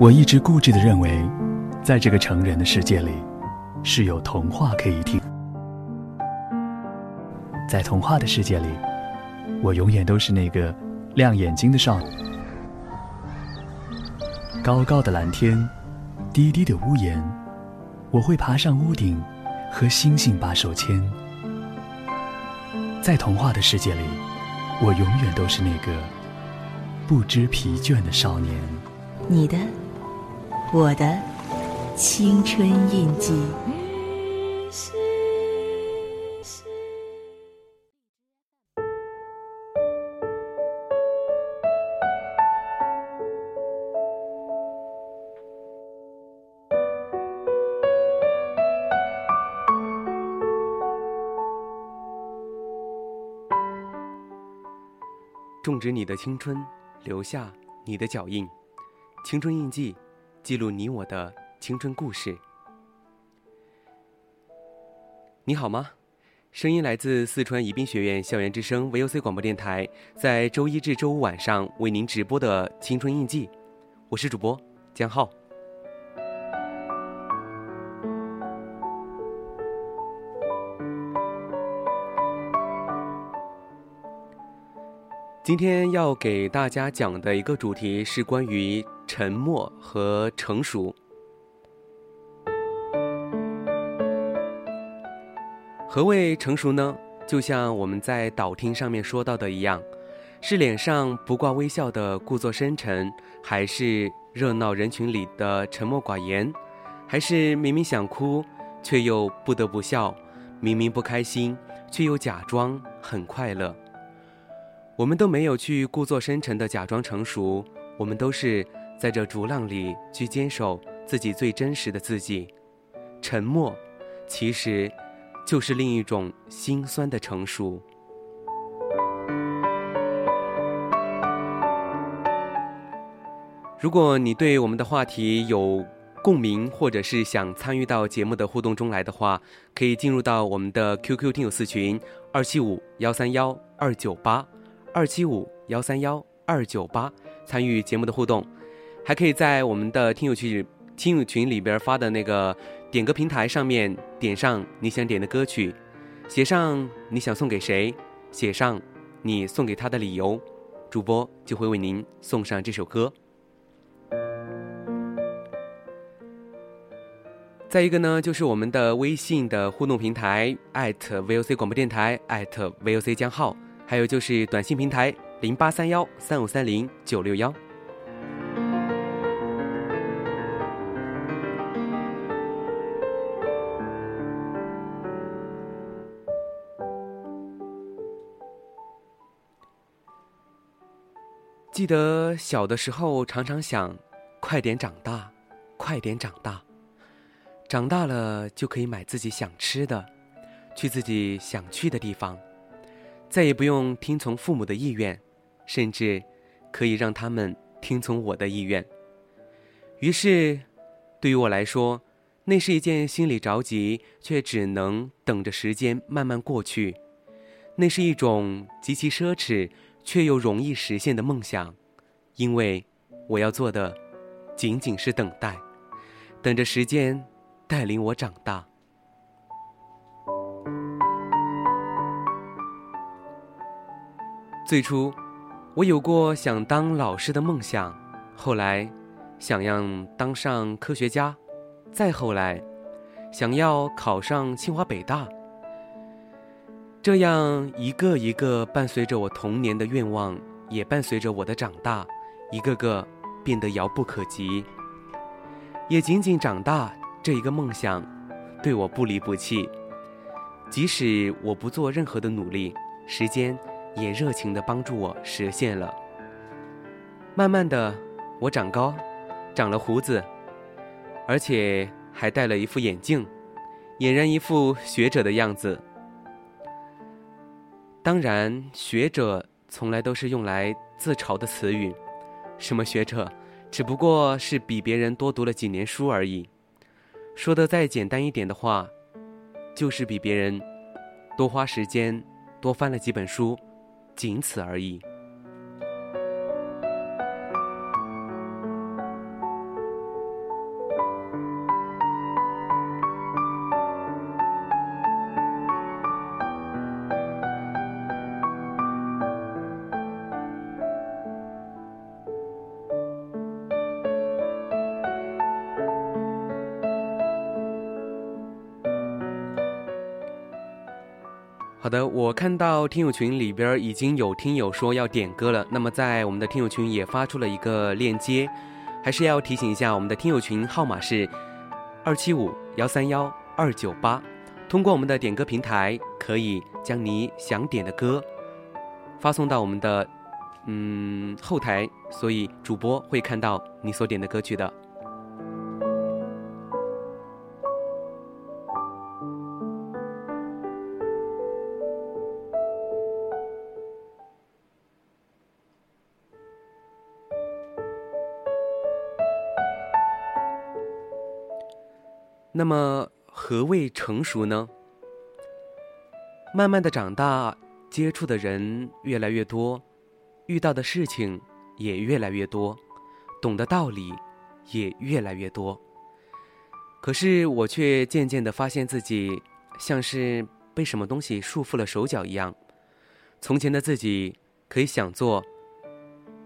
我一直固执的认为，在这个成人的世界里，是有童话可以听。在童话的世界里，我永远都是那个亮眼睛的少女。高高的蓝天，低低的屋檐，我会爬上屋顶，和星星把手牵。在童话的世界里，我永远都是那个不知疲倦的少年。你的。我的青春印记。种植你的青春，留下你的脚印，青春印记。记录你我的青春故事。你好吗？声音来自四川宜宾学院校园之声 VOC 广播电台，在周一至周五晚上为您直播的青春印记，我是主播江浩。今天要给大家讲的一个主题是关于。沉默和成熟。何谓成熟呢？就像我们在导听上面说到的一样，是脸上不挂微笑的故作深沉，还是热闹人群里的沉默寡言，还是明明想哭却又不得不笑，明明不开心却又假装很快乐。我们都没有去故作深沉的假装成熟，我们都是。在这逐浪里去坚守自己最真实的自己，沉默，其实，就是另一种心酸的成熟。如果你对我们的话题有共鸣，或者是想参与到节目的互动中来的话，可以进入到我们的 QQ 听友四群二七五幺三幺二九八二七五幺三幺二九八，参与节目的互动。还可以在我们的听友群听友群里边发的那个点歌平台上面点上你想点的歌曲，写上你想送给谁，写上你送给他的理由，主播就会为您送上这首歌。再一个呢，就是我们的微信的互动平台艾特 @VOC 广播电台艾特 @VOC 江浩，还有就是短信平台零八三幺三五三零九六幺。记得小的时候，常常想，快点长大，快点长大，长大了就可以买自己想吃的，去自己想去的地方，再也不用听从父母的意愿，甚至可以让他们听从我的意愿。于是，对于我来说，那是一件心里着急却只能等着时间慢慢过去，那是一种极其奢侈。却又容易实现的梦想，因为我要做的仅仅是等待，等着时间带领我长大。最初，我有过想当老师的梦想，后来想要当上科学家，再后来想要考上清华北大。这样一个一个伴随着我童年的愿望，也伴随着我的长大，一个个变得遥不可及。也仅仅长大这一个梦想，对我不离不弃。即使我不做任何的努力，时间也热情地帮助我实现了。慢慢的，我长高，长了胡子，而且还戴了一副眼镜，俨然一副学者的样子。当然，学者从来都是用来自嘲的词语。什么学者，只不过是比别人多读了几年书而已。说的再简单一点的话，就是比别人多花时间、多翻了几本书，仅此而已。我看到听友群里边已经有听友说要点歌了，那么在我们的听友群也发出了一个链接，还是要提醒一下，我们的听友群号码是二七五幺三幺二九八，通过我们的点歌平台，可以将你想点的歌发送到我们的嗯后台，所以主播会看到你所点的歌曲的。那么，何谓成熟呢？慢慢的长大，接触的人越来越多，遇到的事情也越来越多，懂的道理也越来越多。可是，我却渐渐的发现自己像是被什么东西束缚了手脚一样。从前的自己可以想做，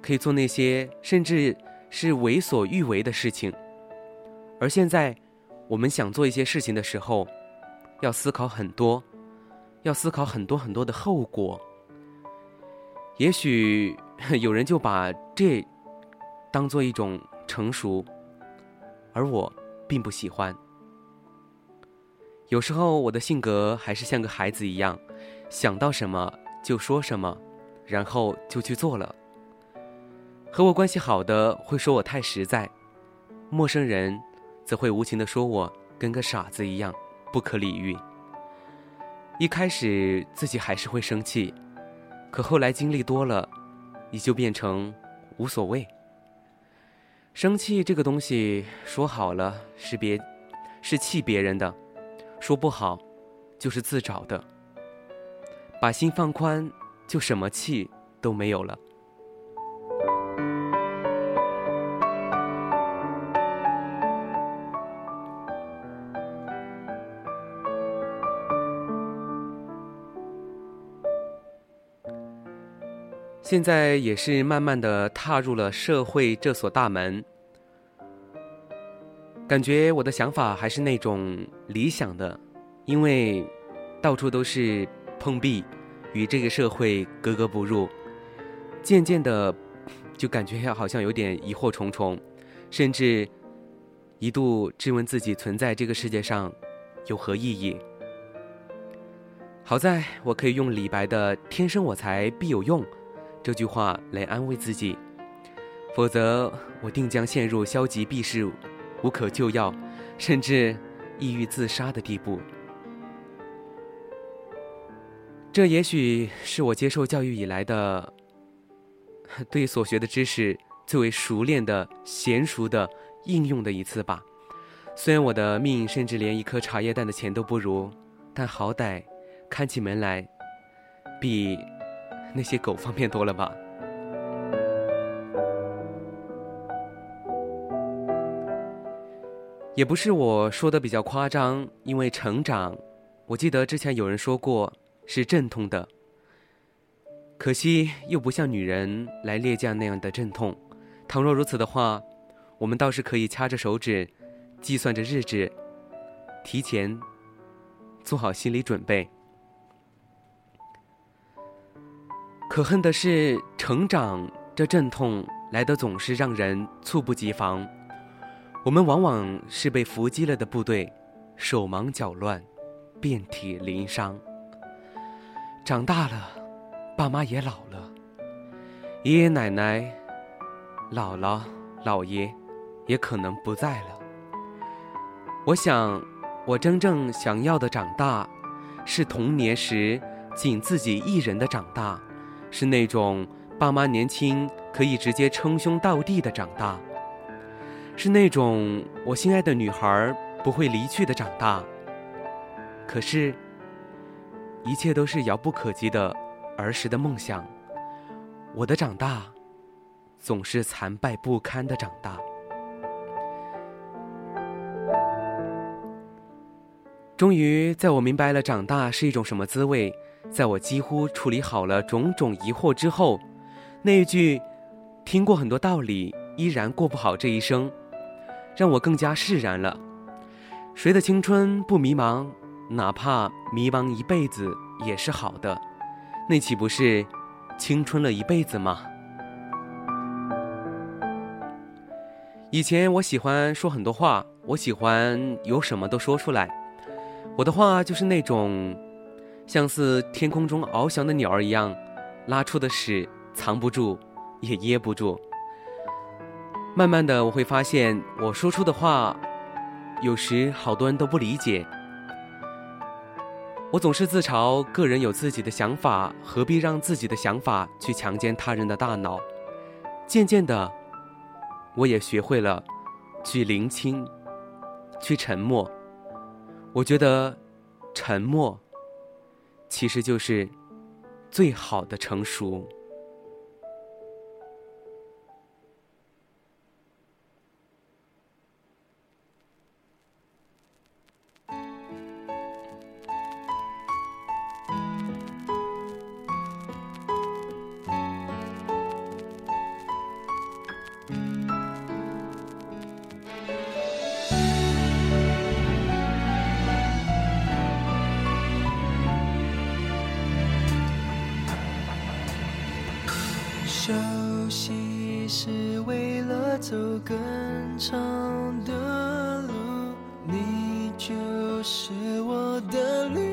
可以做那些甚至是为所欲为的事情，而现在。我们想做一些事情的时候，要思考很多，要思考很多很多的后果。也许有人就把这当做一种成熟，而我并不喜欢。有时候我的性格还是像个孩子一样，想到什么就说什么，然后就去做了。和我关系好的会说我太实在，陌生人。则会无情的说我跟个傻子一样，不可理喻。一开始自己还是会生气，可后来经历多了，也就变成无所谓。生气这个东西，说好了是别，是气别人的；说不好，就是自找的。把心放宽，就什么气都没有了。现在也是慢慢的踏入了社会这所大门，感觉我的想法还是那种理想的，因为到处都是碰壁，与这个社会格格不入，渐渐的就感觉好像有点疑惑重重，甚至一度质问自己存在这个世界上有何意义。好在我可以用李白的“天生我材必有用”。这句话来安慰自己，否则我定将陷入消极避世、无可救药，甚至抑郁自杀的地步。这也许是我接受教育以来的对所学的知识最为熟练的、娴熟的应用的一次吧。虽然我的命甚至连一颗茶叶蛋的钱都不如，但好歹看起门来比。那些狗方便多了吧？也不是我说的比较夸张，因为成长，我记得之前有人说过是阵痛的。可惜又不像女人来例假那样的阵痛。倘若如此的话，我们倒是可以掐着手指，计算着日子，提前做好心理准备。可恨的是，成长这阵痛来的总是让人猝不及防。我们往往是被伏击了的部队，手忙脚乱，遍体鳞伤。长大了，爸妈也老了，爷爷奶奶、姥姥、姥爷也可能不在了。我想，我真正想要的长大，是童年时仅自己一人的长大。是那种爸妈年轻可以直接称兄道弟的长大，是那种我心爱的女孩不会离去的长大。可是，一切都是遥不可及的儿时的梦想。我的长大，总是残败不堪的长大。终于，在我明白了长大是一种什么滋味。在我几乎处理好了种种疑惑之后那一句听过很多道理依然过不好这一生让我更加释然了。谁的青春不迷茫哪怕迷茫一辈子也是好的。那岂不是青春了一辈子吗？以前我喜欢说很多话我喜欢有什么都说出来。我的话就是那种像似天空中翱翔的鸟儿一样，拉出的屎藏不住，也噎不住。慢慢的，我会发现我说出的话，有时好多人都不理解。我总是自嘲，个人有自己的想法，何必让自己的想法去强奸他人的大脑？渐渐的，我也学会了去聆听，去沉默。我觉得，沉默。其实就是最好的成熟。走更长的路，你就是我的路。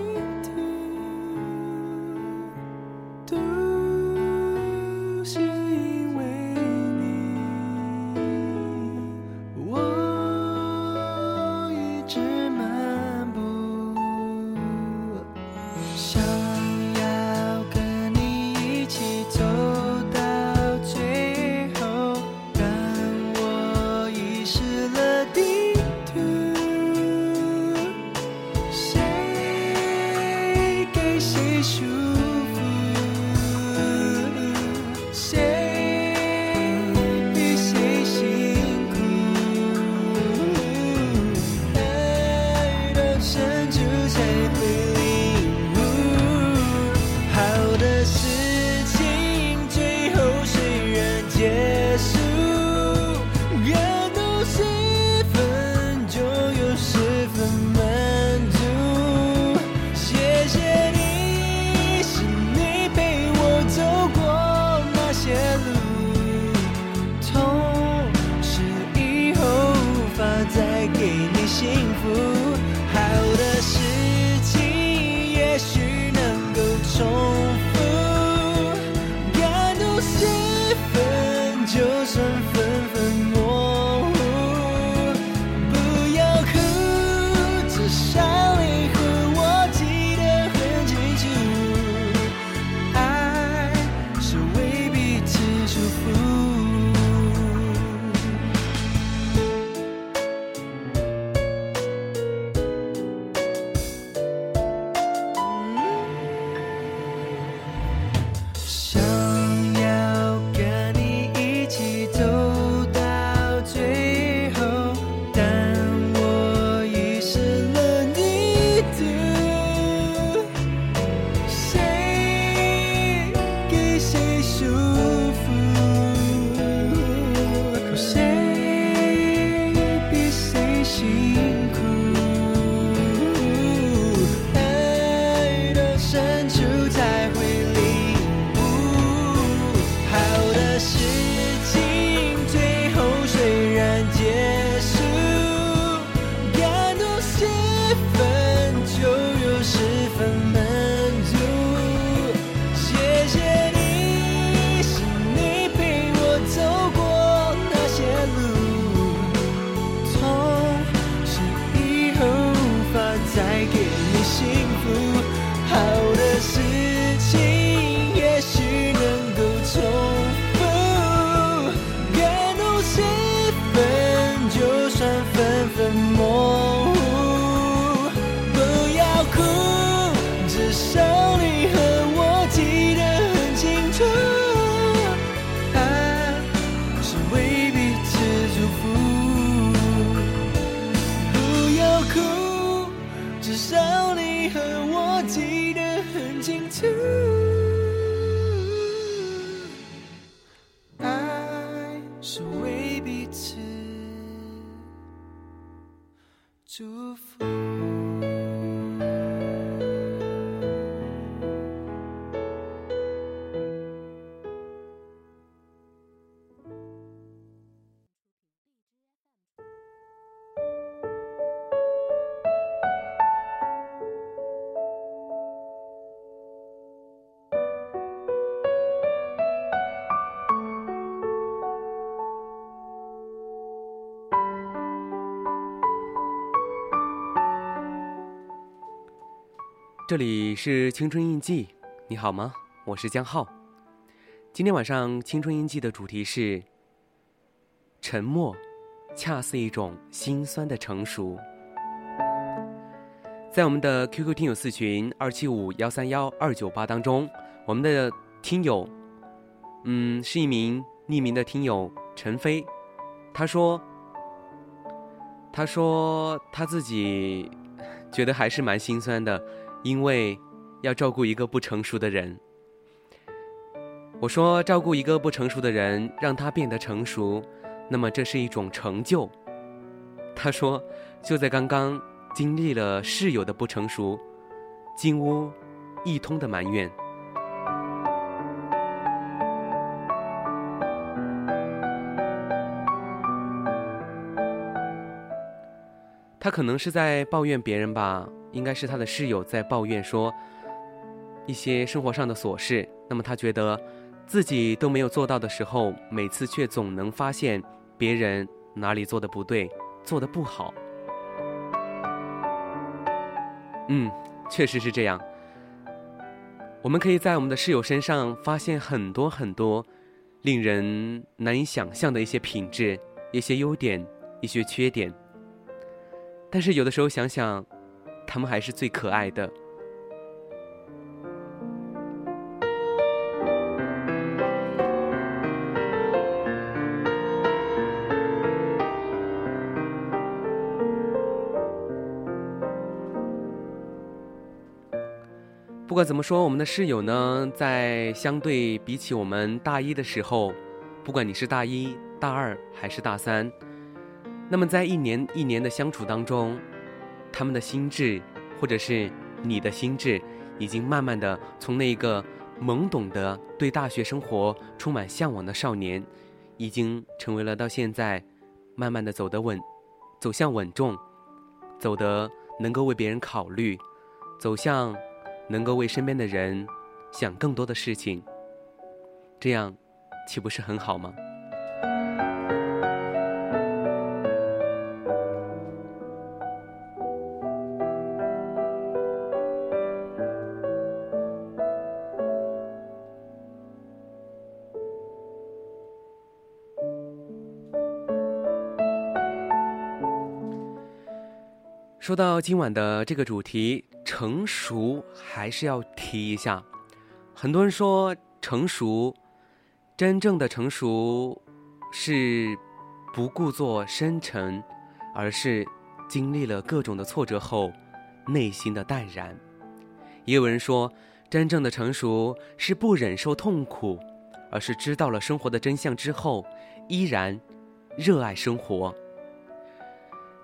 这里是青春印记，你好吗？我是江浩。今天晚上青春印记的主题是沉默，恰似一种心酸的成熟。在我们的 QQ 听友四群二七五幺三幺二九八当中，我们的听友，嗯，是一名匿名的听友陈飞，他说，他说他自己觉得还是蛮心酸的，因为要照顾一个不成熟的人。我说，照顾一个不成熟的人，让他变得成熟，那么这是一种成就。他说，就在刚刚经历了室友的不成熟，金屋一通的埋怨。他可能是在抱怨别人吧，应该是他的室友在抱怨说一些生活上的琐事。那么他觉得。自己都没有做到的时候，每次却总能发现别人哪里做的不对，做的不好。嗯，确实是这样。我们可以在我们的室友身上发现很多很多令人难以想象的一些品质、一些优点、一些缺点。但是有的时候想想，他们还是最可爱的。不管怎么说，我们的室友呢，在相对比起我们大一的时候，不管你是大一、大二还是大三，那么在一年一年的相处当中，他们的心智，或者是你的心智，已经慢慢的从那个懵懂的对大学生活充满向往的少年，已经成为了到现在，慢慢的走得稳，走向稳重，走得能够为别人考虑，走向。能够为身边的人想更多的事情，这样岂不是很好吗？说到今晚的这个主题。成熟还是要提一下，很多人说成熟，真正的成熟是不故作深沉，而是经历了各种的挫折后，内心的淡然。也有人说，真正的成熟是不忍受痛苦，而是知道了生活的真相之后，依然热爱生活。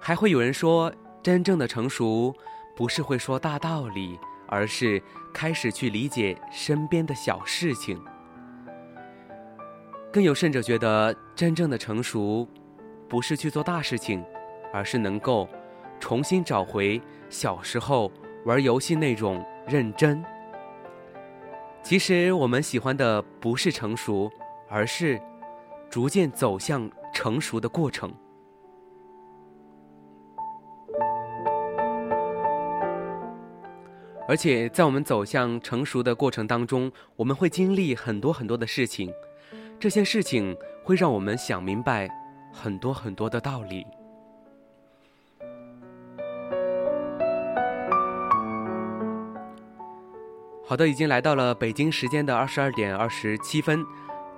还会有人说，真正的成熟。不是会说大道理，而是开始去理解身边的小事情。更有甚者觉得，真正的成熟，不是去做大事情，而是能够重新找回小时候玩游戏那种认真。其实我们喜欢的不是成熟，而是逐渐走向成熟的过程。而且在我们走向成熟的过程当中，我们会经历很多很多的事情，这些事情会让我们想明白很多很多的道理。好的，已经来到了北京时间的二十二点二十七分，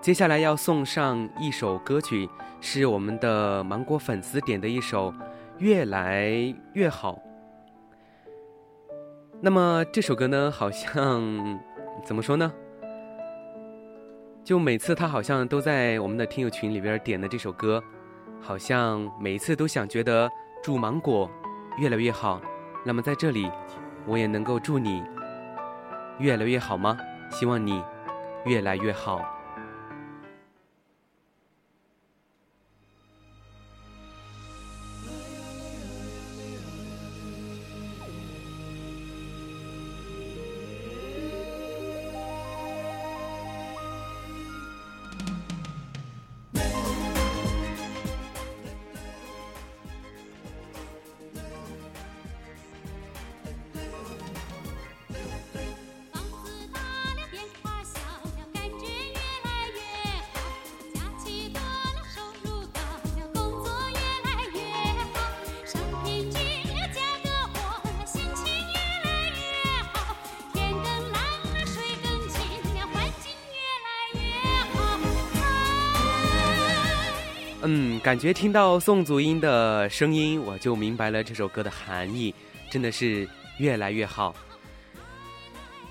接下来要送上一首歌曲，是我们的芒果粉丝点的一首《越来越好》。那么这首歌呢，好像怎么说呢？就每次他好像都在我们的听友群里边点的这首歌，好像每一次都想觉得祝芒果越来越好。那么在这里，我也能够祝你越来越好吗？希望你越来越好。感觉听到宋祖英的声音，我就明白了这首歌的含义，真的是越来越好。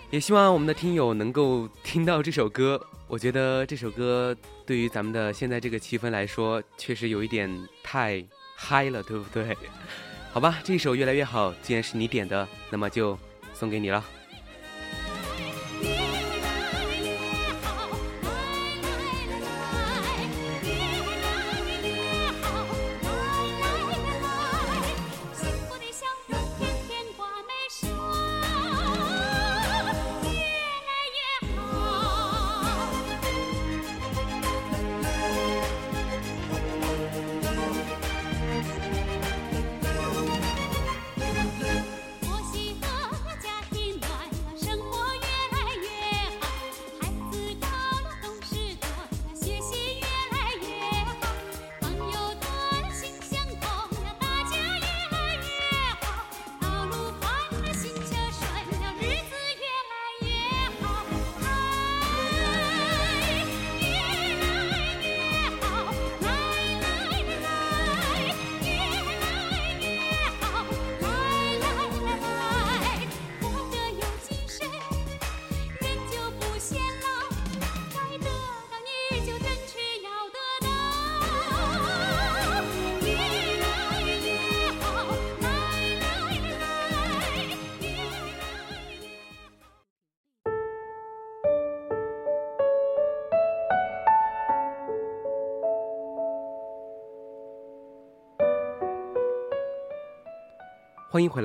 也希望我们的听友能够听到这首歌。我觉得这首歌对于咱们的现在这个气氛来说，确实有一点太嗨了，对不对？好吧，这首越来越好，既然是你点的，那么就送给你了。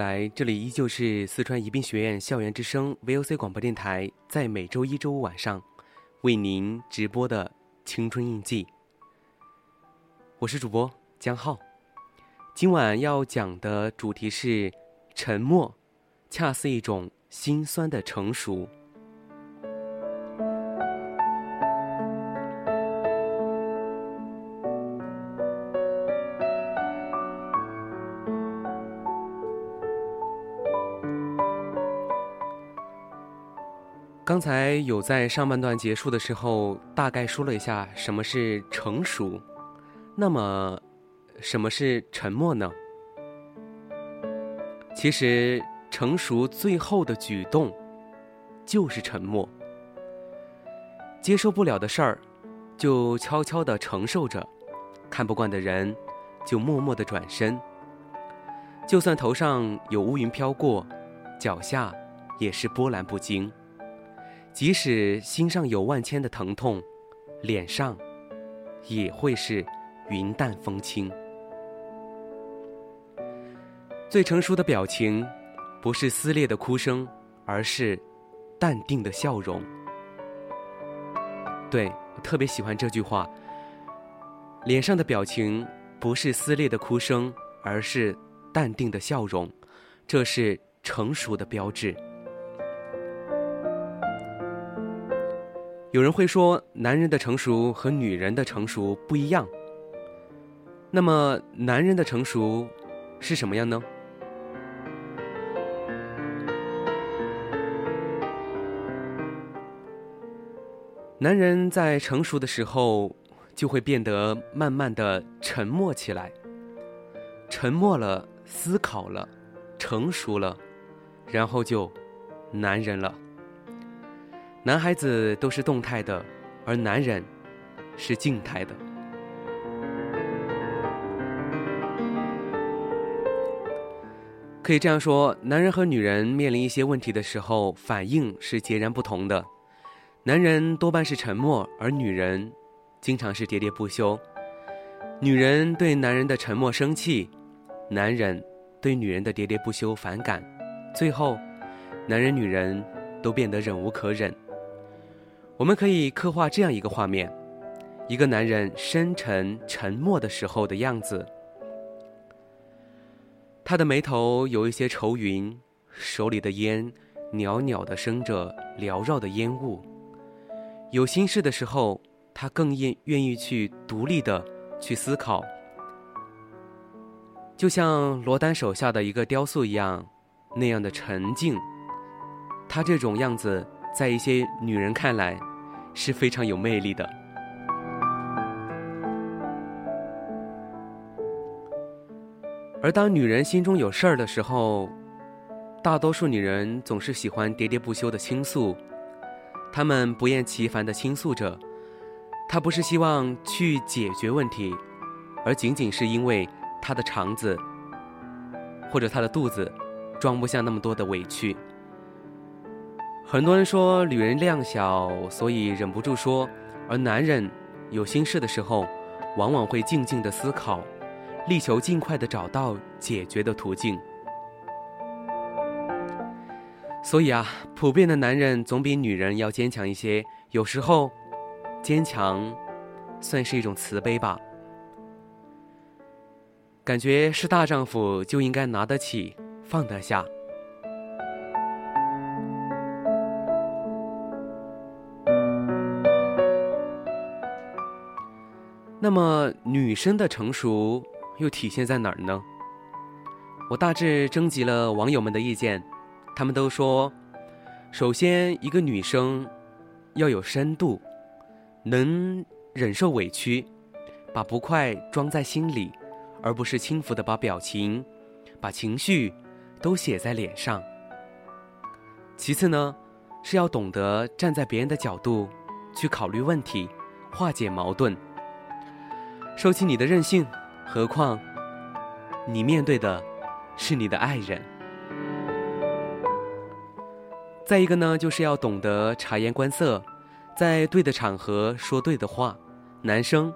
来，这里依旧是四川宜宾学院校园之声 VOC 广播电台，在每周一、周五晚上为您直播的青春印记。我是主播江浩，今晚要讲的主题是沉默，恰似一种心酸的成熟。刚才有在上半段结束的时候，大概说了一下什么是成熟，那么什么是沉默呢？其实，成熟最后的举动就是沉默。接受不了的事儿，就悄悄的承受着；看不惯的人，就默默的转身。就算头上有乌云飘过，脚下也是波澜不惊。即使心上有万千的疼痛，脸上也会是云淡风轻。最成熟的表情，不是撕裂的哭声，而是淡定的笑容。对特别喜欢这句话。脸上的表情不是撕裂的哭声，而是淡定的笑容，这是成熟的标志。有人会说，男人的成熟和女人的成熟不一样。那么，男人的成熟是什么样呢？男人在成熟的时候，就会变得慢慢的沉默起来。沉默了，思考了，成熟了，然后就男人了。男孩子都是动态的，而男人是静态的。可以这样说，男人和女人面临一些问题的时候，反应是截然不同的。男人多半是沉默，而女人经常是喋喋不休。女人对男人的沉默生气，男人对女人的喋喋不休反感，最后，男人女人都变得忍无可忍。我们可以刻画这样一个画面：一个男人深沉沉默的时候的样子。他的眉头有一些愁云，手里的烟袅袅的升着缭绕的烟雾。有心事的时候，他更愿愿意去独立的去思考，就像罗丹手下的一个雕塑一样，那样的沉静。他这种样子。在一些女人看来，是非常有魅力的。而当女人心中有事儿的时候，大多数女人总是喜欢喋喋不休的倾诉，她们不厌其烦的倾诉着，她不是希望去解决问题，而仅仅是因为她的肠子或者她的肚子装不下那么多的委屈。很多人说女人量小，所以忍不住说，而男人有心事的时候，往往会静静的思考，力求尽快的找到解决的途径。所以啊，普遍的男人总比女人要坚强一些。有时候，坚强算是一种慈悲吧。感觉是大丈夫就应该拿得起，放得下。那么，女生的成熟又体现在哪儿呢？我大致征集了网友们的意见，他们都说，首先，一个女生要有深度，能忍受委屈，把不快装在心里，而不是轻浮的把表情、把情绪都写在脸上。其次呢，是要懂得站在别人的角度去考虑问题，化解矛盾。收起你的任性，何况你面对的是你的爱人。再一个呢，就是要懂得察言观色，在对的场合说对的话。男生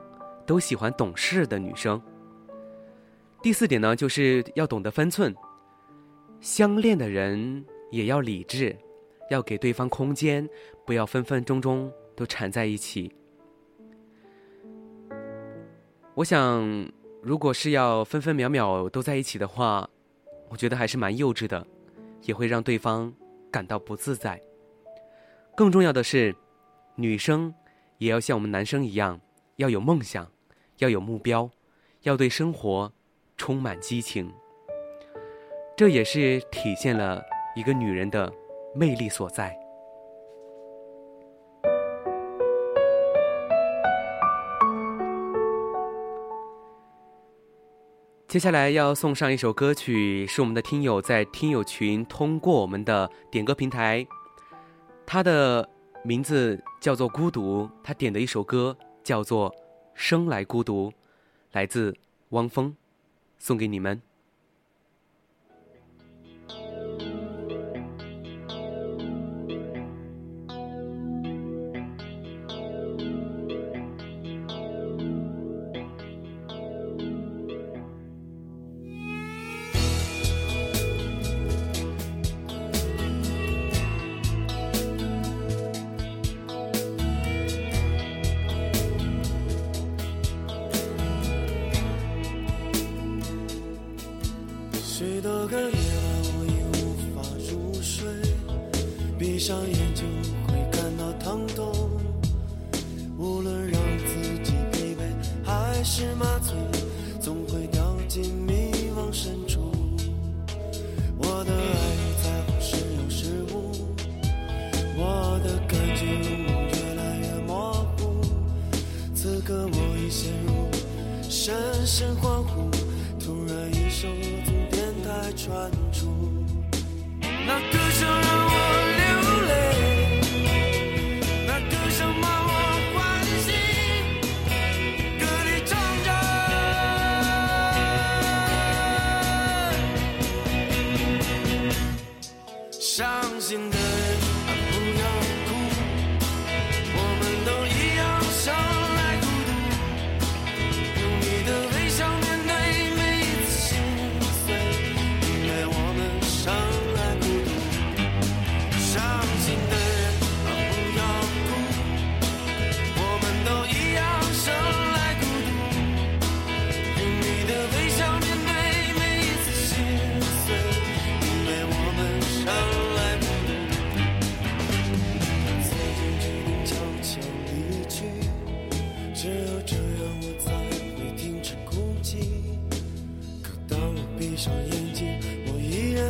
都喜欢懂事的女生。第四点呢，就是要懂得分寸。相恋的人也要理智，要给对方空间，不要分分钟钟都缠在一起。我想，如果是要分分秒秒都在一起的话，我觉得还是蛮幼稚的，也会让对方感到不自在。更重要的是，女生也要像我们男生一样，要有梦想，要有目标，要对生活充满激情。这也是体现了一个女人的魅力所在。接下来要送上一首歌曲，是我们的听友在听友群通过我们的点歌平台，他的名字叫做孤独，他点的一首歌叫做《生来孤独》，来自汪峰，送给你们。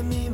me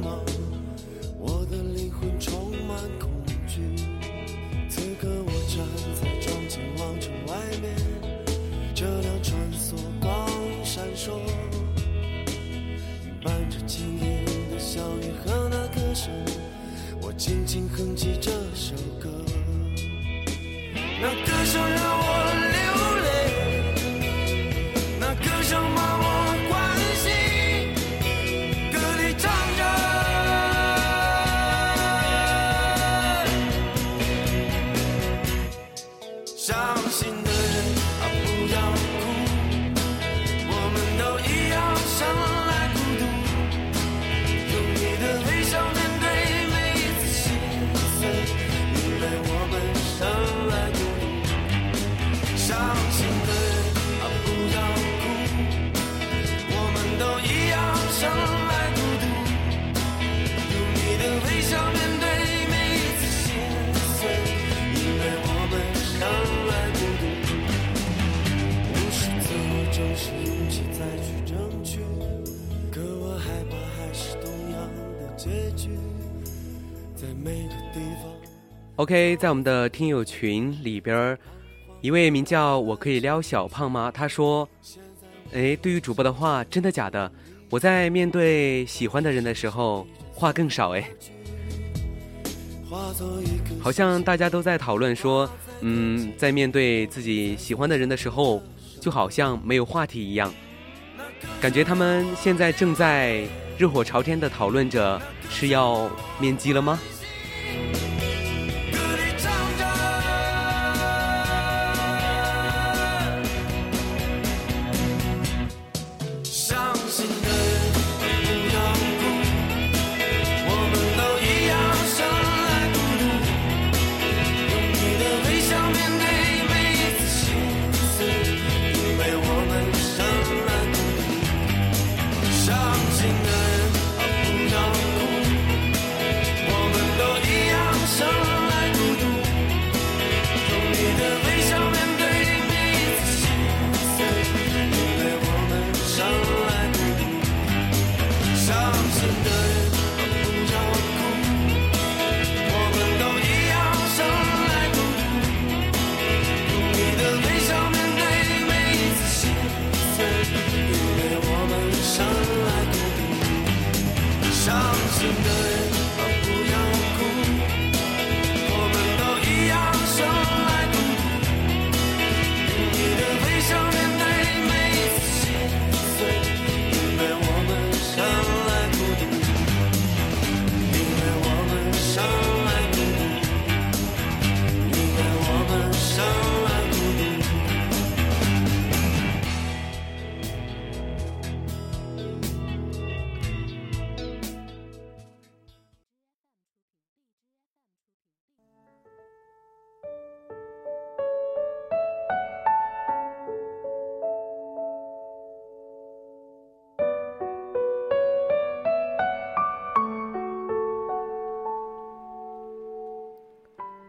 OK，在我们的听友群里边儿，一位名叫“我可以撩小胖吗”，他说：“哎，对于主播的话，真的假的？我在面对喜欢的人的时候，话更少哎。好像大家都在讨论说，嗯，在面对自己喜欢的人的时候，就好像没有话题一样。感觉他们现在正在热火朝天的讨论着是要面基了吗？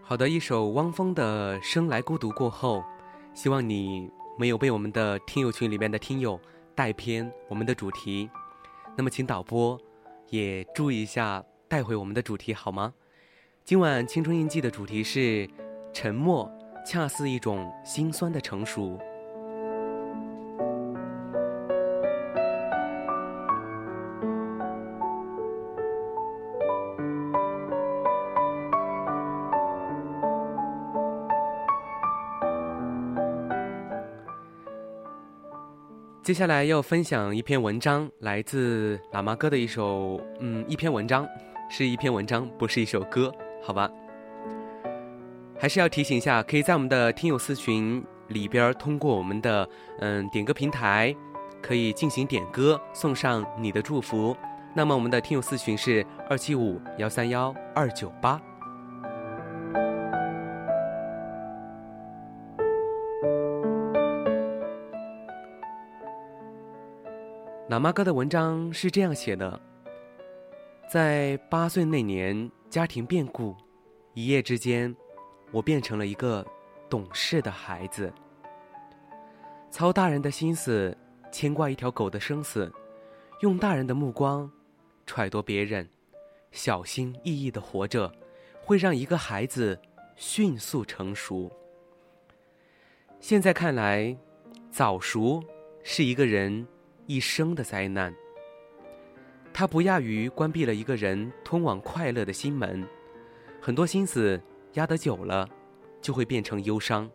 好的，一首汪峰的《生来孤独》过后，希望你没有被我们的听友群里面的听友带偏我们的主题。那么，请导播也注意一下，带回我们的主题好吗？今晚青春印记的主题是“沉默，恰似一种心酸的成熟”。接下来要分享一篇文章，来自喇嘛哥的一首，嗯，一篇文章，是一篇文章，不是一首歌，好吧？还是要提醒一下，可以在我们的听友私群里边，通过我们的嗯点歌平台，可以进行点歌，送上你的祝福。那么我们的听友私群是二七五幺三幺二九八。喇嘛哥的文章是这样写的：在八岁那年，家庭变故，一夜之间，我变成了一个懂事的孩子。操大人的心思，牵挂一条狗的生死，用大人的目光揣度别人，小心翼翼的活着，会让一个孩子迅速成熟。现在看来，早熟是一个人一生的灾难。它不亚于关闭了一个人通往快乐的心门。很多心思压得久了，就会变成忧伤，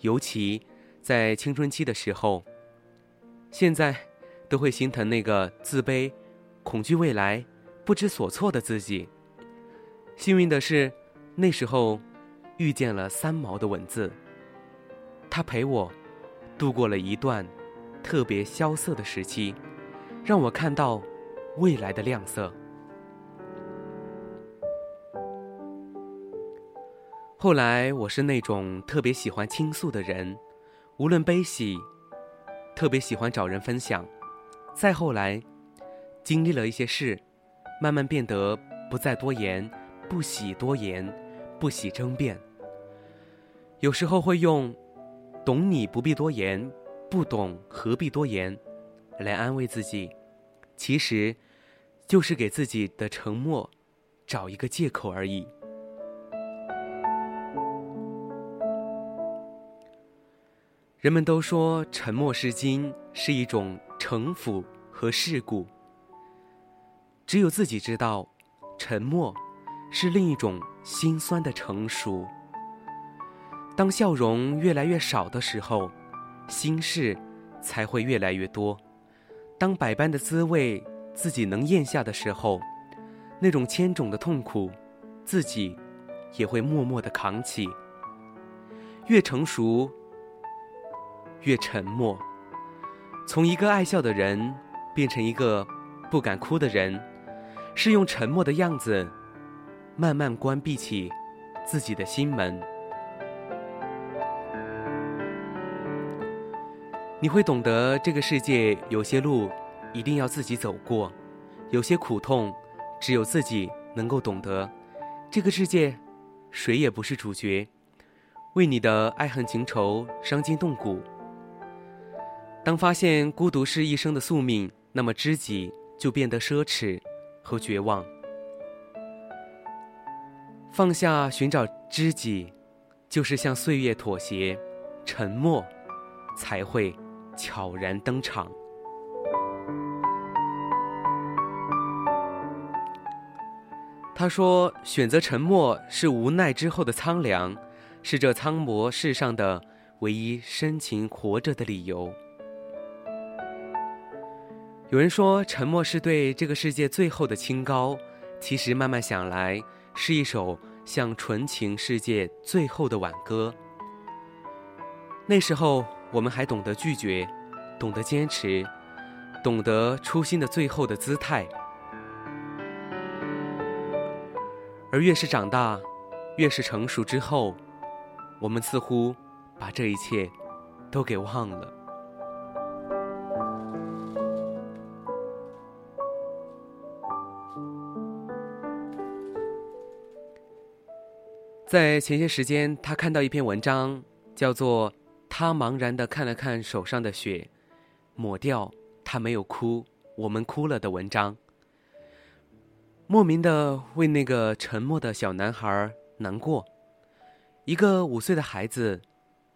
尤其在青春期的时候。现在都会心疼那个自卑、恐惧未来、不知所措的自己。幸运的是，那时候遇见了三毛的文字，他陪我度过了一段特别萧瑟的时期，让我看到未来的亮色。后来，我是那种特别喜欢倾诉的人，无论悲喜。特别喜欢找人分享，再后来，经历了一些事，慢慢变得不再多言，不喜多言，不喜争辩。有时候会用“懂你不必多言，不懂何必多言”来安慰自己，其实，就是给自己的沉默找一个借口而已。人们都说沉默是金，是一种城府和世故。只有自己知道，沉默是另一种心酸的成熟。当笑容越来越少的时候，心事才会越来越多。当百般的滋味自己能咽下的时候，那种千种的痛苦，自己也会默默的扛起。越成熟。越沉默，从一个爱笑的人变成一个不敢哭的人，是用沉默的样子慢慢关闭起自己的心门。你会懂得，这个世界有些路一定要自己走过，有些苦痛只有自己能够懂得。这个世界，谁也不是主角，为你的爱恨情仇伤筋动骨。当发现孤独是一生的宿命，那么知己就变得奢侈和绝望。放下寻找知己，就是向岁月妥协，沉默才会悄然登场。他说：“选择沉默是无奈之后的苍凉，是这苍茫世上的唯一深情活着的理由。”有人说，沉默是对这个世界最后的清高。其实慢慢想来，是一首向纯情世界最后的挽歌。那时候，我们还懂得拒绝，懂得坚持，懂得初心的最后的姿态。而越是长大，越是成熟之后，我们似乎把这一切都给忘了。在前些时间，他看到一篇文章，叫做《他茫然的看了看手上的血，抹掉他没有哭，我们哭了》的文章。莫名的为那个沉默的小男孩难过。一个五岁的孩子，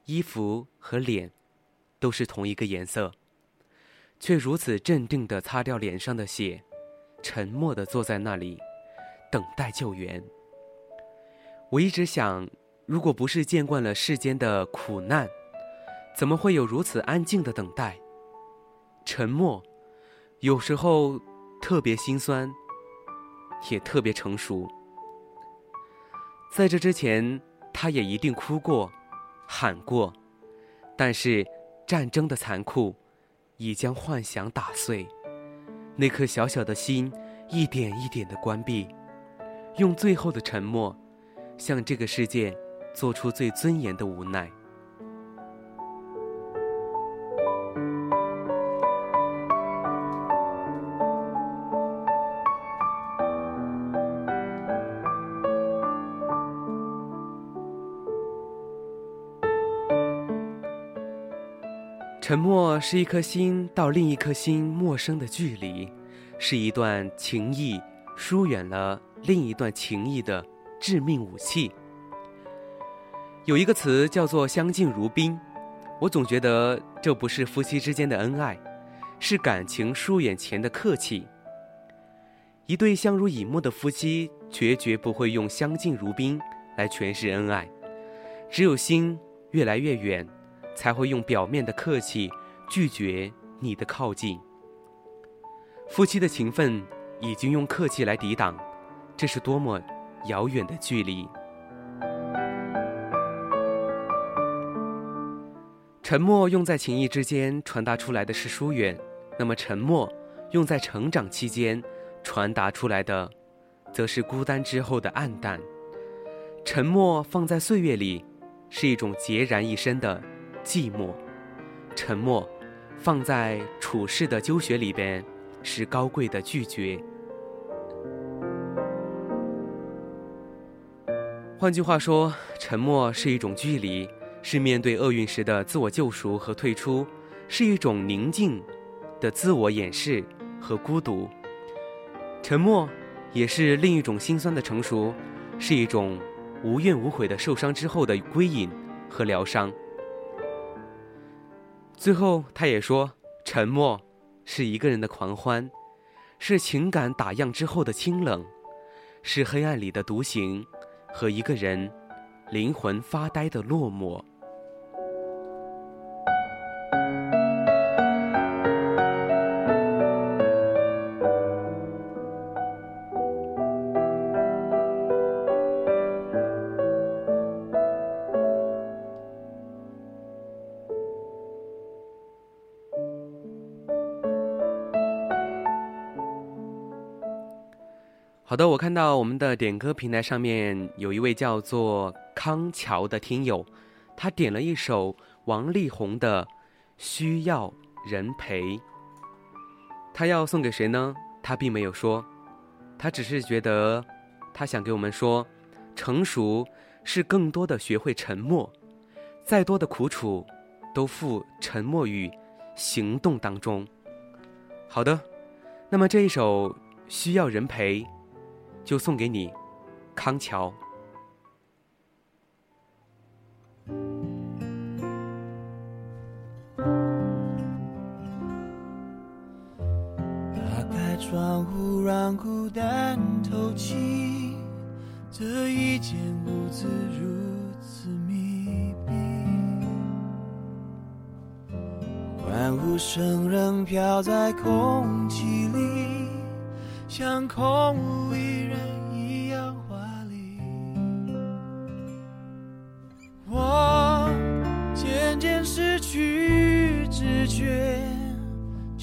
衣服和脸都是同一个颜色，却如此镇定的擦掉脸上的血，沉默的坐在那里，等待救援。我一直想，如果不是见惯了世间的苦难，怎么会有如此安静的等待？沉默，有时候特别心酸，也特别成熟。在这之前，他也一定哭过，喊过，但是战争的残酷已将幻想打碎，那颗小小的心一点一点的关闭，用最后的沉默。向这个世界做出最尊严的无奈。沉默是一颗心到另一颗心陌生的距离，是一段情谊疏远了另一段情谊的。致命武器。有一个词叫做“相敬如宾”，我总觉得这不是夫妻之间的恩爱，是感情疏远前的客气。一对相濡以沫的夫妻，决绝不会用相敬如宾来诠释恩爱，只有心越来越远，才会用表面的客气拒绝你的靠近。夫妻的情分已经用客气来抵挡，这是多么遥远的距离！沉默用在情谊之间传达出来的是疏远，那么沉默用在成长期间。传达出来的，则是孤单之后的暗淡；沉默放在岁月里，是一种孑然一身的寂寞；沉默放在处世的纠学里边，是高贵的拒绝。换句话说，沉默是一种距离，是面对厄运时的自我救赎和退出，是一种宁静的自我掩饰和孤独。沉默，也是另一种心酸的成熟，是一种无怨无悔的受伤之后的归隐和疗伤。最后，他也说，沉默是一个人的狂欢，是情感打烊之后的清冷，是黑暗里的独行，和一个人灵魂发呆的落寞。好的，我看到我们的点歌平台上面有一位叫做康桥的听友，他点了一首王力宏的《需要人陪》，他要送给谁呢？他并没有说，他只是觉得，他想给我们说，成熟是更多的学会沉默，再多的苦楚，都付沉默与行动当中。好的，那么这一首《需要人陪》。就送给你，康桥。打开窗户，让孤单透气。这一间屋子如此密闭，欢呼声仍飘在空气里。像空无一人一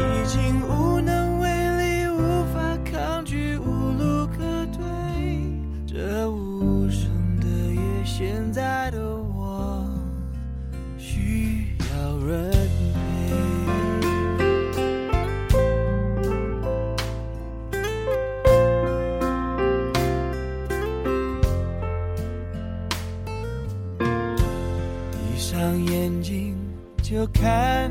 已经无能为力，无法抗拒，无路可退。这无声的夜，现在的我需要人。陪。闭上眼睛，就看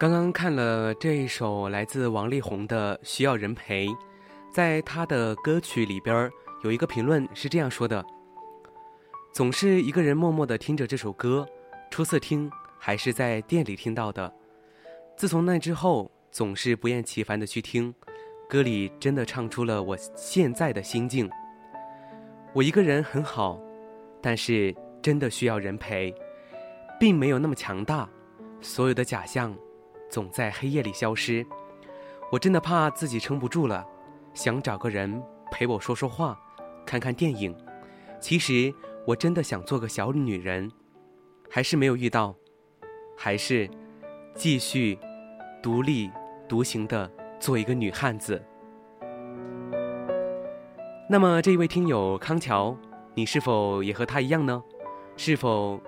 刚刚看了这一首来自王力宏的《需要人陪》，在他的歌曲里边有一个评论是这样说的：“总是一个人默默的听着这首歌，初次听还是在店里听到的，自从那之后，总是不厌其烦的去听，歌里真的唱出了我现在的心境。我一个人很好，但是真的需要人陪，并没有那么强大，所有的假象。”总在黑夜里消失，我真的怕自己撑不住了，想找个人陪我说说话，看看电影。其实我真的想做个小女人，还是没有遇到，还是继续独立独行的做一个女汉子。那么这一位听友康桥，你是否也和他一样呢？是否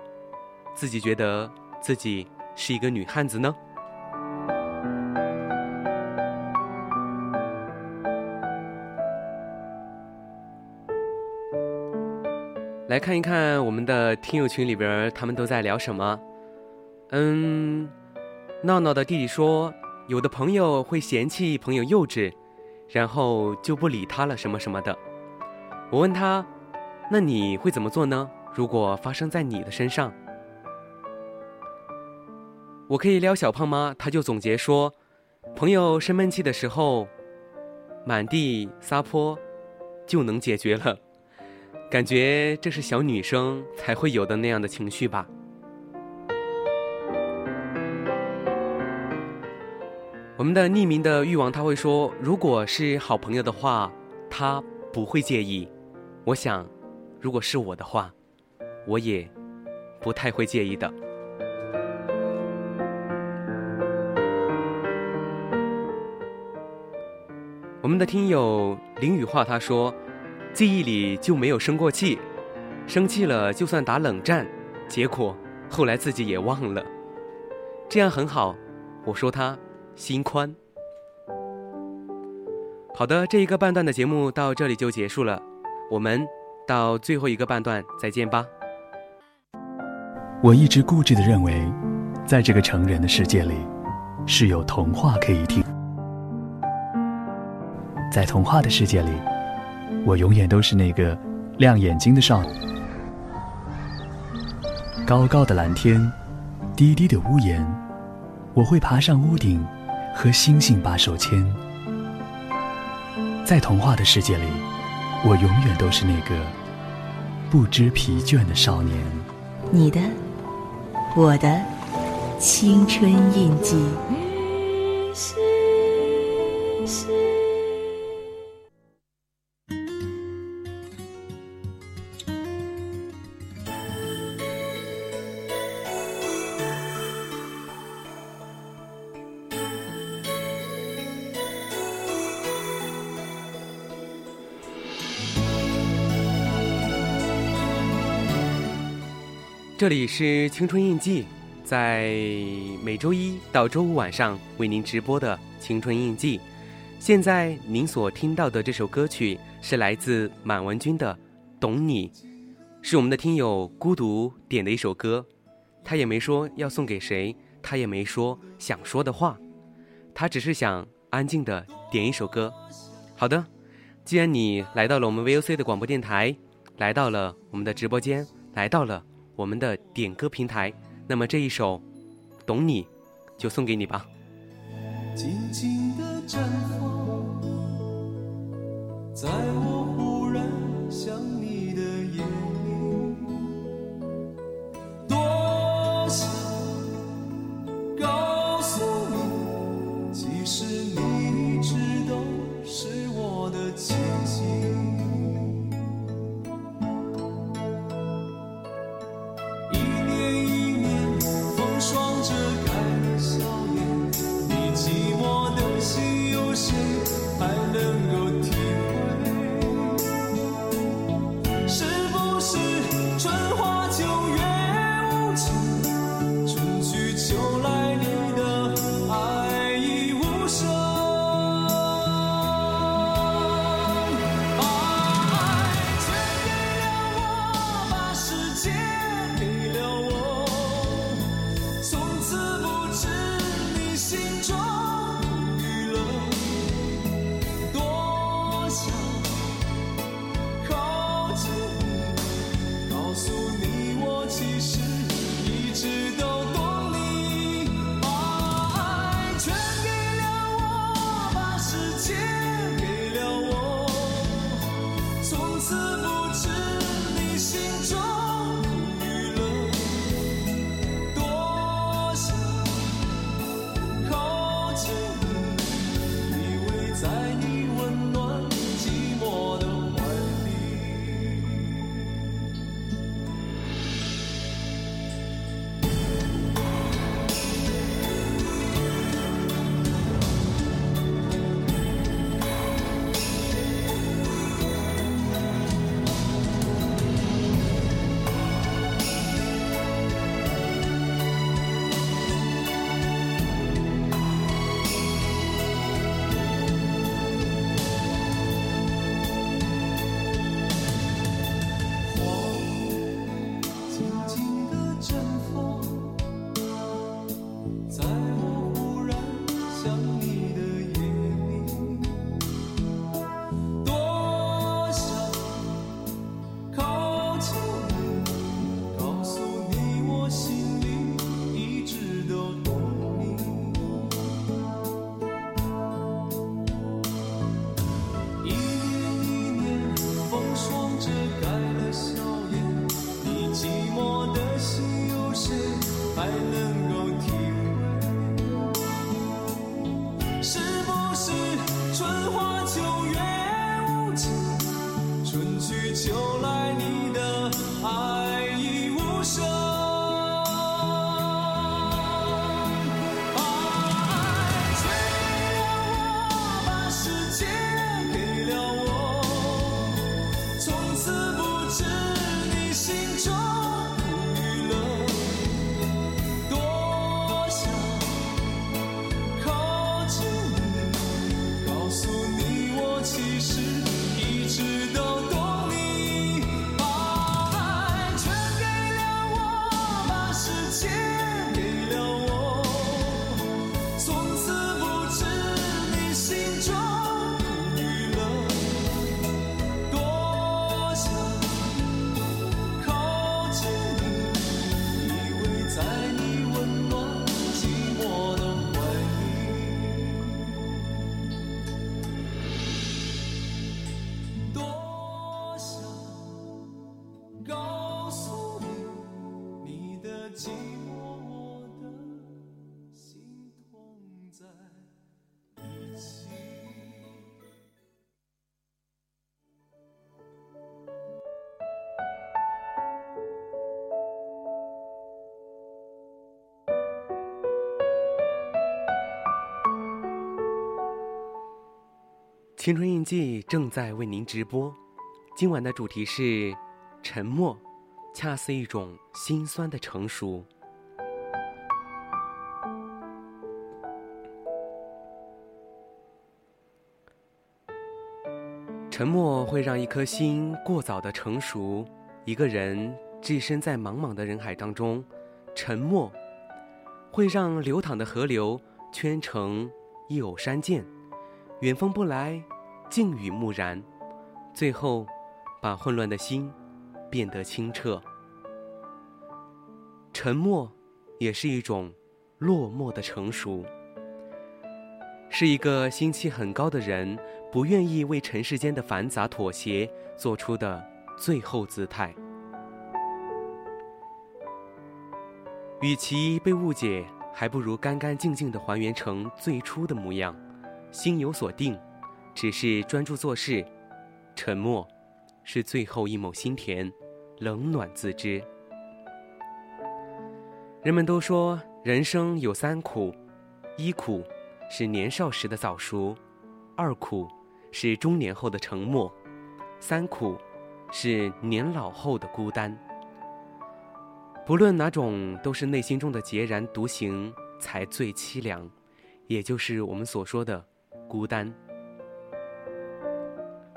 自己觉得自己是一个女汉子呢？来看一看我们的听友群里边，他们都在聊什么？嗯，闹闹的弟弟说，有的朋友会嫌弃朋友幼稚，然后就不理他了，什么什么的。我问他，那你会怎么做呢？如果发生在你的身上，我可以撩小胖吗？他就总结说，朋友生闷气的时候，满地撒泼，就能解决了。感觉这是小女生才会有的那样的情绪吧。我们的匿名的欲望他会说，如果是好朋友的话，他不会介意。我想，如果是我的话，我也不太会介意的。我们的听友林雨化他说。记忆里就没有生过气，生气了就算打冷战，结果后来自己也忘了，这样很好。我说他心宽。好的，这一个半段的节目到这里就结束了，我们到最后一个半段再见吧。我一直固执的认为，在这个成人的世界里，是有童话可以听，在童话的世界里。我永远都是那个亮眼睛的少女。高高的蓝天，低低的屋檐，我会爬上屋顶，和星星把手牵。在童话的世界里，我永远都是那个不知疲倦的少年。你的，我的青春印记。这里是青春印记，在每周一到周五晚上为您直播的青春印记。现在您所听到的这首歌曲是来自满文军的《懂你》，是我们的听友孤独点的一首歌。他也没说要送给谁，他也没说想说的话，他只是想安静的点一首歌。好的，既然你来到了我们 VOC 的广播电台，来到了我们的直播间，来到了。我们的点歌平台，那么这一首《懂你》就送给你吧。静静的绽放，在我忽然想你的夜里，多想告诉你，其实青春印记正在为您直播，今晚的主题是沉默，恰似一种心酸的成熟。沉默会让一颗心过早的成熟，一个人置身在茫茫的人海当中，沉默会让流淌的河流圈成一偶山涧，远风不来，静与木然，最后把混乱的心变得清澈。沉默也是一种落寞的成熟，是一个心气很高的人。不愿意为尘世间的繁杂妥协做出的最后姿态，与其被误解，还不如干干净净的还原成最初的模样，心有所定，只是专注做事，沉默是最后一抹心田，冷暖自知。人们都说人生有三苦，一苦是年少时的早熟，二苦。是中年后的沉默，三苦，是年老后的孤单。不论哪种，都是内心中的孑然独行才最凄凉，也就是我们所说的孤单。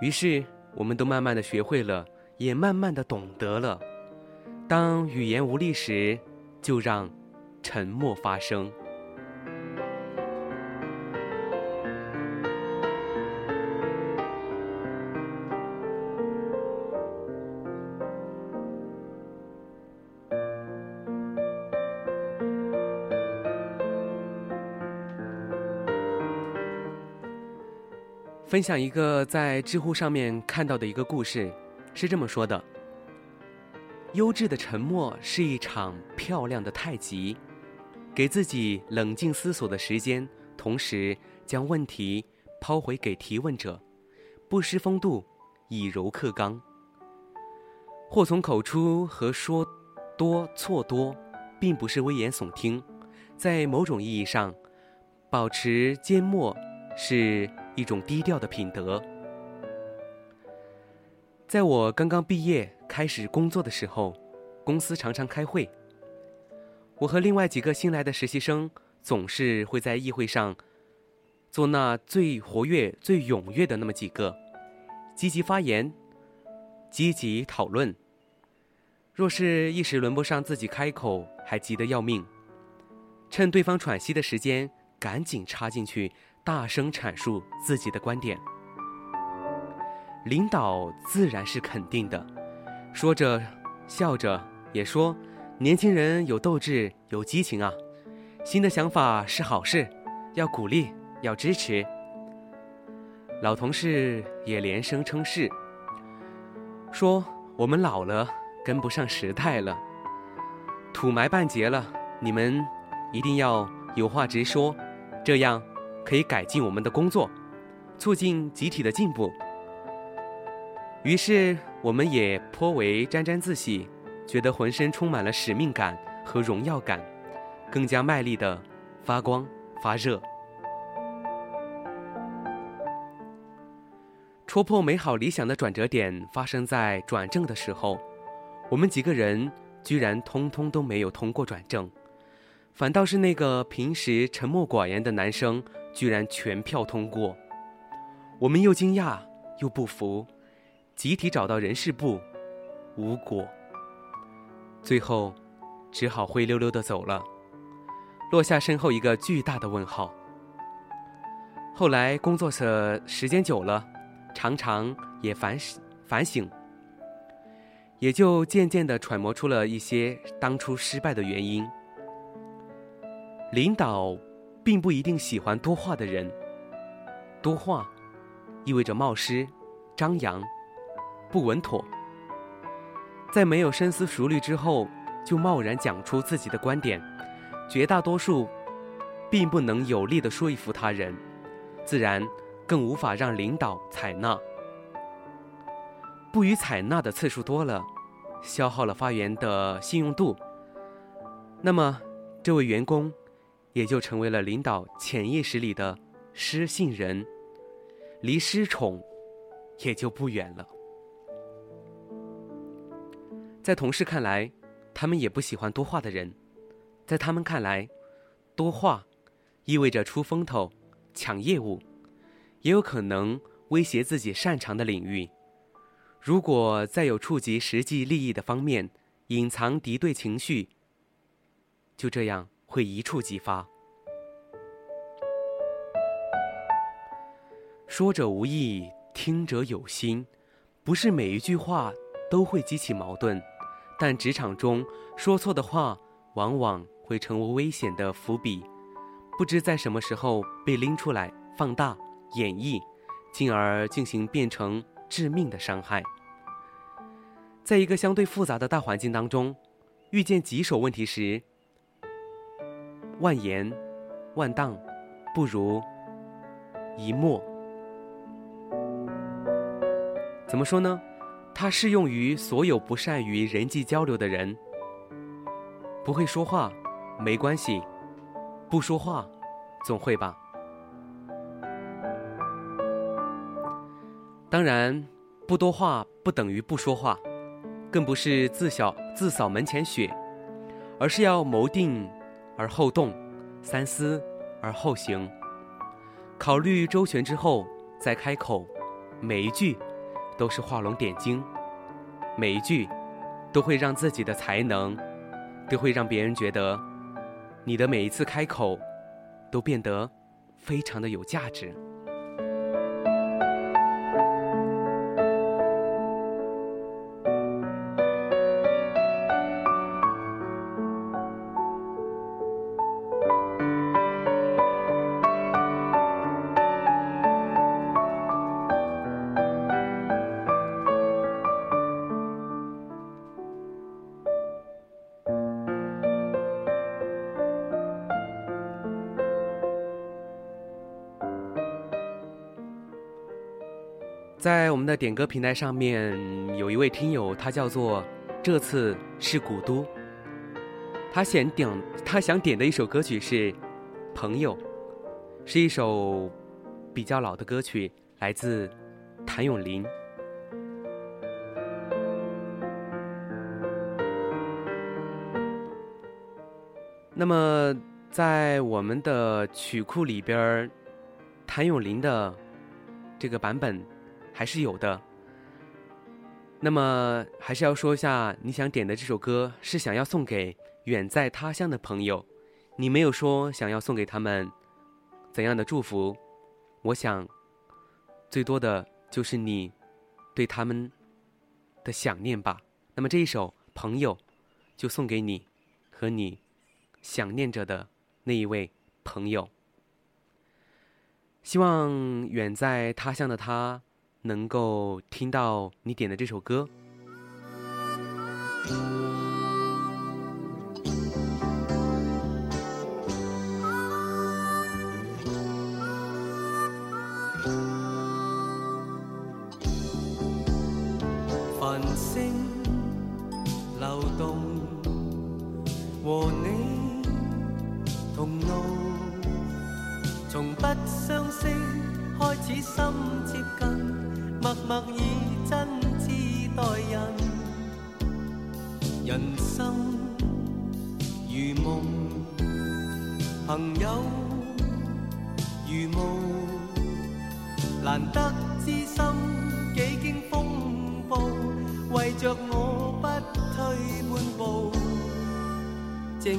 于是，我们都慢慢的学会了，也慢慢的懂得了，当语言无力时，就让沉默发声。分享一个在知乎上面看到的一个故事，是这么说的：优质的沉默是一场漂亮的太极，给自己冷静思索的时间，同时将问题抛回给提问者，不失风度，以柔克刚。祸从口出和说多错多，并不是危言耸听，在某种意义上，保持缄默是。一种低调的品德。在我刚刚毕业开始工作的时候，公司常常开会。我和另外几个新来的实习生总是会在议会上做那最活跃、最踊跃的那么几个，积极发言，积极讨论。若是一时轮不上自己开口，还急得要命，趁对方喘息的时间，赶紧插进去。大声阐述自己的观点，领导自然是肯定的，说着笑着也说：“年轻人有斗志，有激情啊，新的想法是好事，要鼓励，要支持。”老同事也连声称是，说：“我们老了，跟不上时代了，土埋半截了，你们一定要有话直说，这样。”可以改进我们的工作，促进集体的进步。于是，我们也颇为沾沾自喜，觉得浑身充满了使命感和荣耀感，更加卖力的发光发热。戳破美好理想的转折点发生在转正的时候，我们几个人居然通通都没有通过转正，反倒是那个平时沉默寡言的男生。居然全票通过，我们又惊讶又不服，集体找到人事部，无果。最后，只好灰溜溜的走了，落下身后一个巨大的问号。后来工作的时间久了，常常也反省反省，也就渐渐的揣摩出了一些当初失败的原因。领导。并不一定喜欢多话的人。多话，意味着冒失、张扬、不稳妥。在没有深思熟虑之后，就贸然讲出自己的观点，绝大多数，并不能有力的说服他人，自然更无法让领导采纳。不予采纳的次数多了，消耗了发言的信用度。那么，这位员工。也就成为了领导潜意识里的失信人，离失宠也就不远了。在同事看来，他们也不喜欢多话的人，在他们看来，多话意味着出风头、抢业务，也有可能威胁自己擅长的领域。如果再有触及实际利益的方面，隐藏敌对情绪，就这样会一触即发。说者无意，听者有心，不是每一句话都会激起矛盾，但职场中说错的话，往往会成为危险的伏笔，不知在什么时候被拎出来放大演绎，进而进行变成致命的伤害。在一个相对复杂的大环境当中，遇见棘手问题时，万言万当，不如一默。怎么说呢？它适用于所有不善于人际交流的人。不会说话，没关系，不说话，总会吧。当然，不多话不等于不说话，更不是自小自扫门前雪，而是要谋定而后动，三思而后行，考虑周全之后再开口，每一句。都是画龙点睛，每一句都会让自己的才能，都会让别人觉得你的每一次开口都变得非常的有价值。们的点歌平台上面，有一位听友，他叫做“这次是古都”。他想点，他想点的一首歌曲是《朋友》，是一首比较老的歌曲，来自谭咏麟。那么，在我们的曲库里边谭咏麟的这个版本。还是有的。那么，还是要说一下，你想点的这首歌是想要送给远在他乡的朋友，你没有说想要送给他们怎样的祝福。我想，最多的就是你对他们的想念吧。那么这一首《朋友》，就送给你和你想念着的那一位朋友。希望远在他乡的他。能够听到你点的这首歌。繁星流动，和你同路，从不相识开始心接近。默以真挚待人，人生如梦，朋友如雾，难得知心几经风暴，为着我不退半步，正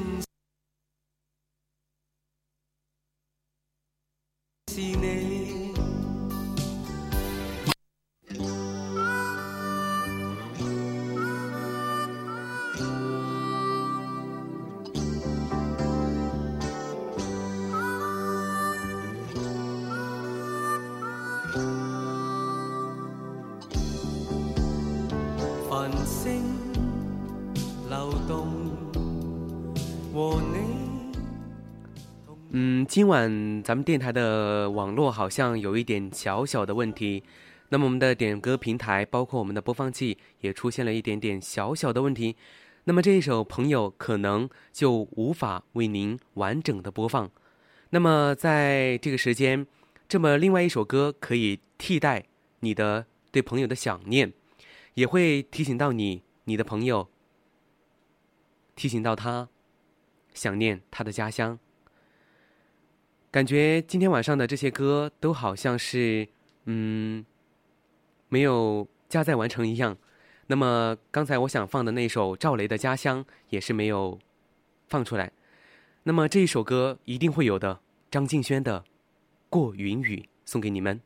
今晚咱们电台的网络好像有一点小小的问题，那么我们的点歌平台，包括我们的播放器，也出现了一点点小小的问题。那么这一首朋友可能就无法为您完整的播放。那么在这个时间，这么另外一首歌可以替代你的对朋友的想念，也会提醒到你，你的朋友，提醒到他想念他的家乡。感觉今天晚上的这些歌都好像是，嗯，没有加载完成一样。那么刚才我想放的那首赵雷的《家乡》也是没有放出来。那么这一首歌一定会有的，张敬轩的《过云雨》送给你们。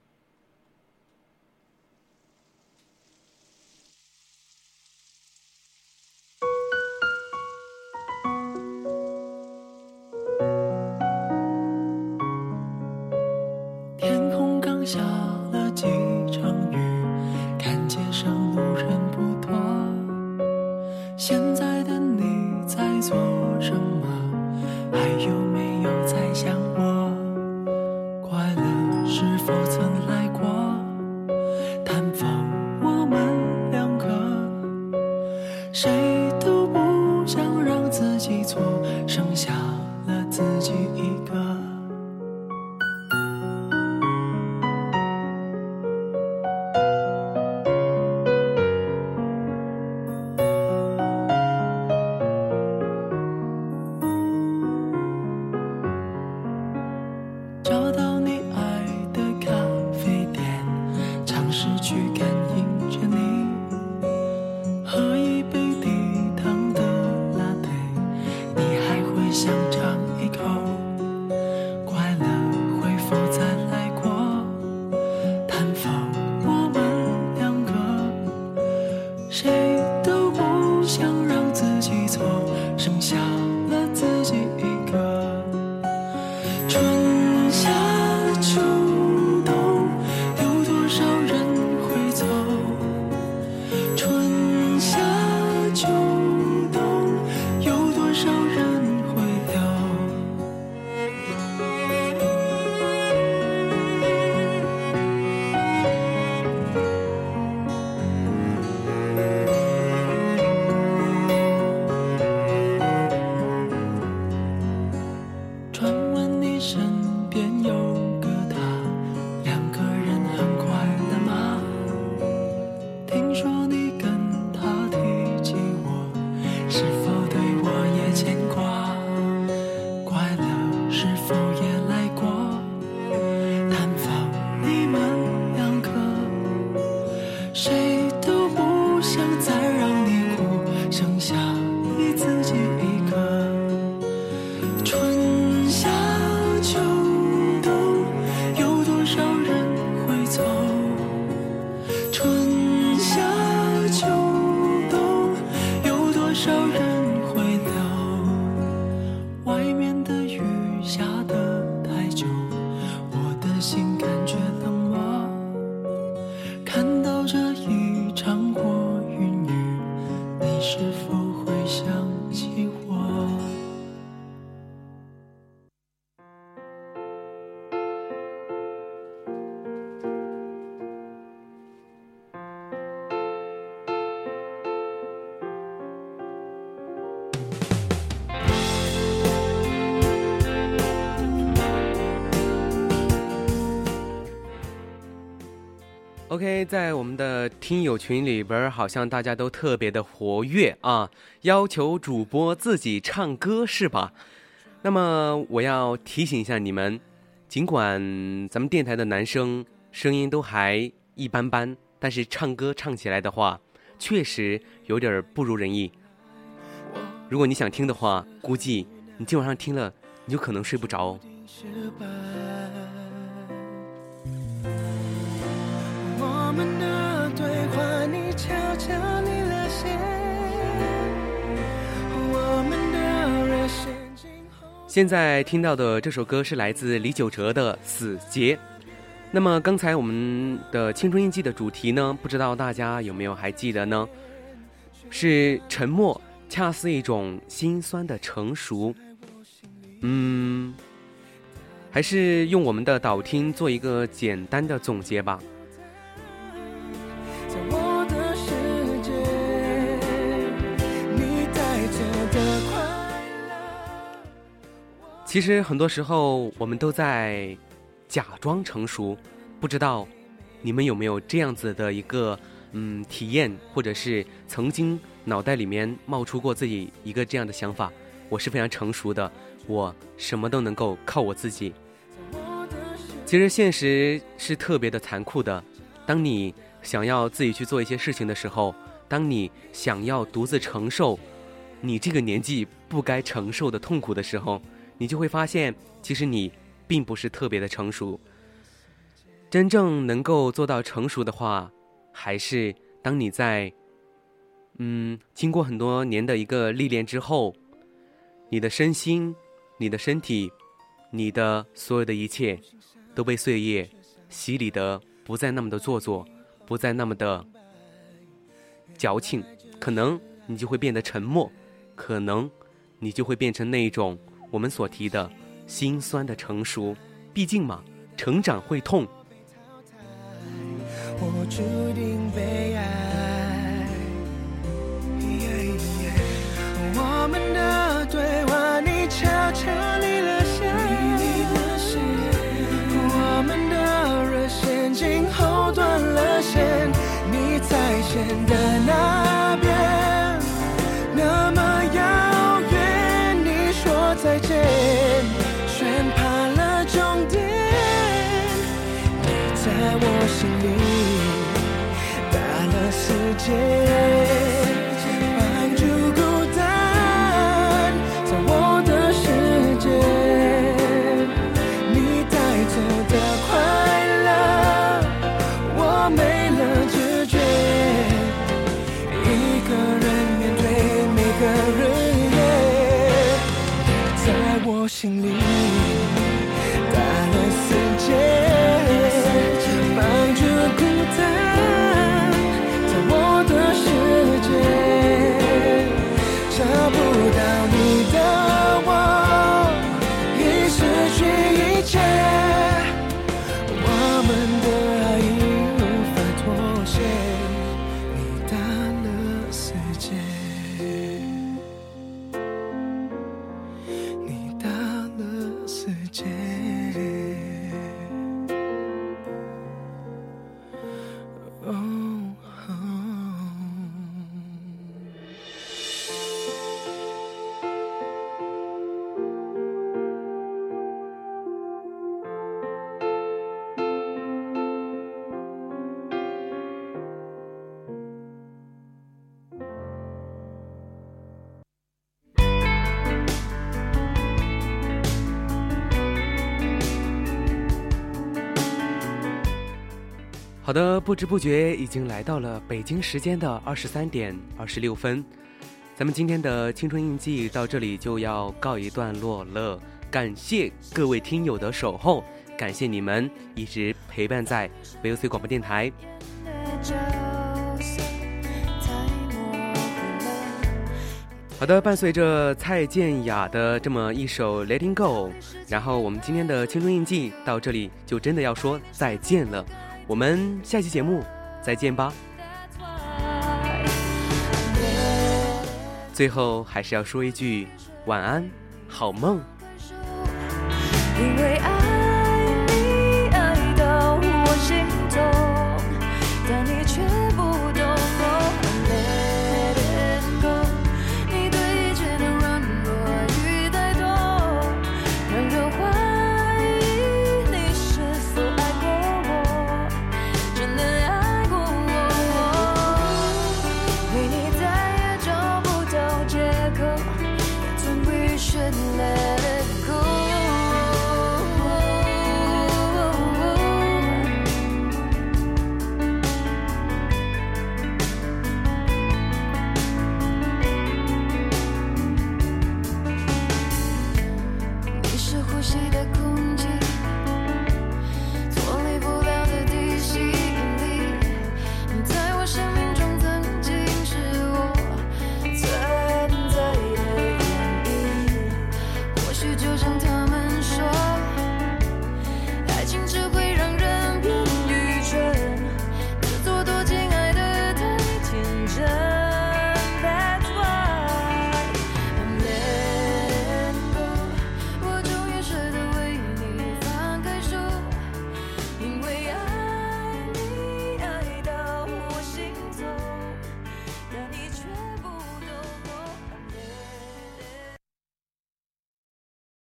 OK，在我们的听友群里边，好像大家都特别的活跃啊，要求主播自己唱歌是吧？那么我要提醒一下你们，尽管咱们电台的男生声音都还一般般，但是唱歌唱起来的话，确实有点不如人意。如果你想听的话，估计你今晚上听了，你就可能睡不着们的对话，你悄悄离了线。我们的热线今后。现在听到的这首歌是来自李玖哲的《死结》。那么刚才我们的青春印记的主题呢，不知道大家有没有还记得呢？是沉默，恰似一种心酸的成熟。嗯，还是用我们的导听做一个简单的总结吧。其实很多时候，我们都在假装成熟。不知道你们有没有这样子的一个嗯体验，或者是曾经脑袋里面冒出过自己一个这样的想法：我是非常成熟的，我什么都能够靠我自己。其实现实是特别的残酷的，当你想要自己去做一些事情的时候，当你想要独自承受你这个年纪不该承受的痛苦的时候，你就会发现，其实你并不是特别的成熟。真正能够做到成熟的话，还是当你在，嗯，经过很多年的一个历练之后，你的身心、你的身体、你的所有的一切，都被岁月洗礼的不再那么的做作，不再那么的矫情，可能你就会变得沉默，可能你就会变成那一种。我们所提的心酸的成熟，毕竟嘛，成长会痛。我注定被爱。我们的对话，你悄悄离了线。我们的热线今后断了线，你在线的那边，解好的，不知不觉已经来到了北京时间的二十三点二十六分，咱们今天的青春印记到这里就要告一段落了。感谢各位听友的守候，感谢你们一直陪伴在 VOC 广播电台。好的，伴随着蔡健雅的这么一首《Letting Go》，然后我们今天的青春印记到这里就真的要说再见了。我们下期节目再见吧。最后还是要说一句晚安，好梦。因为爱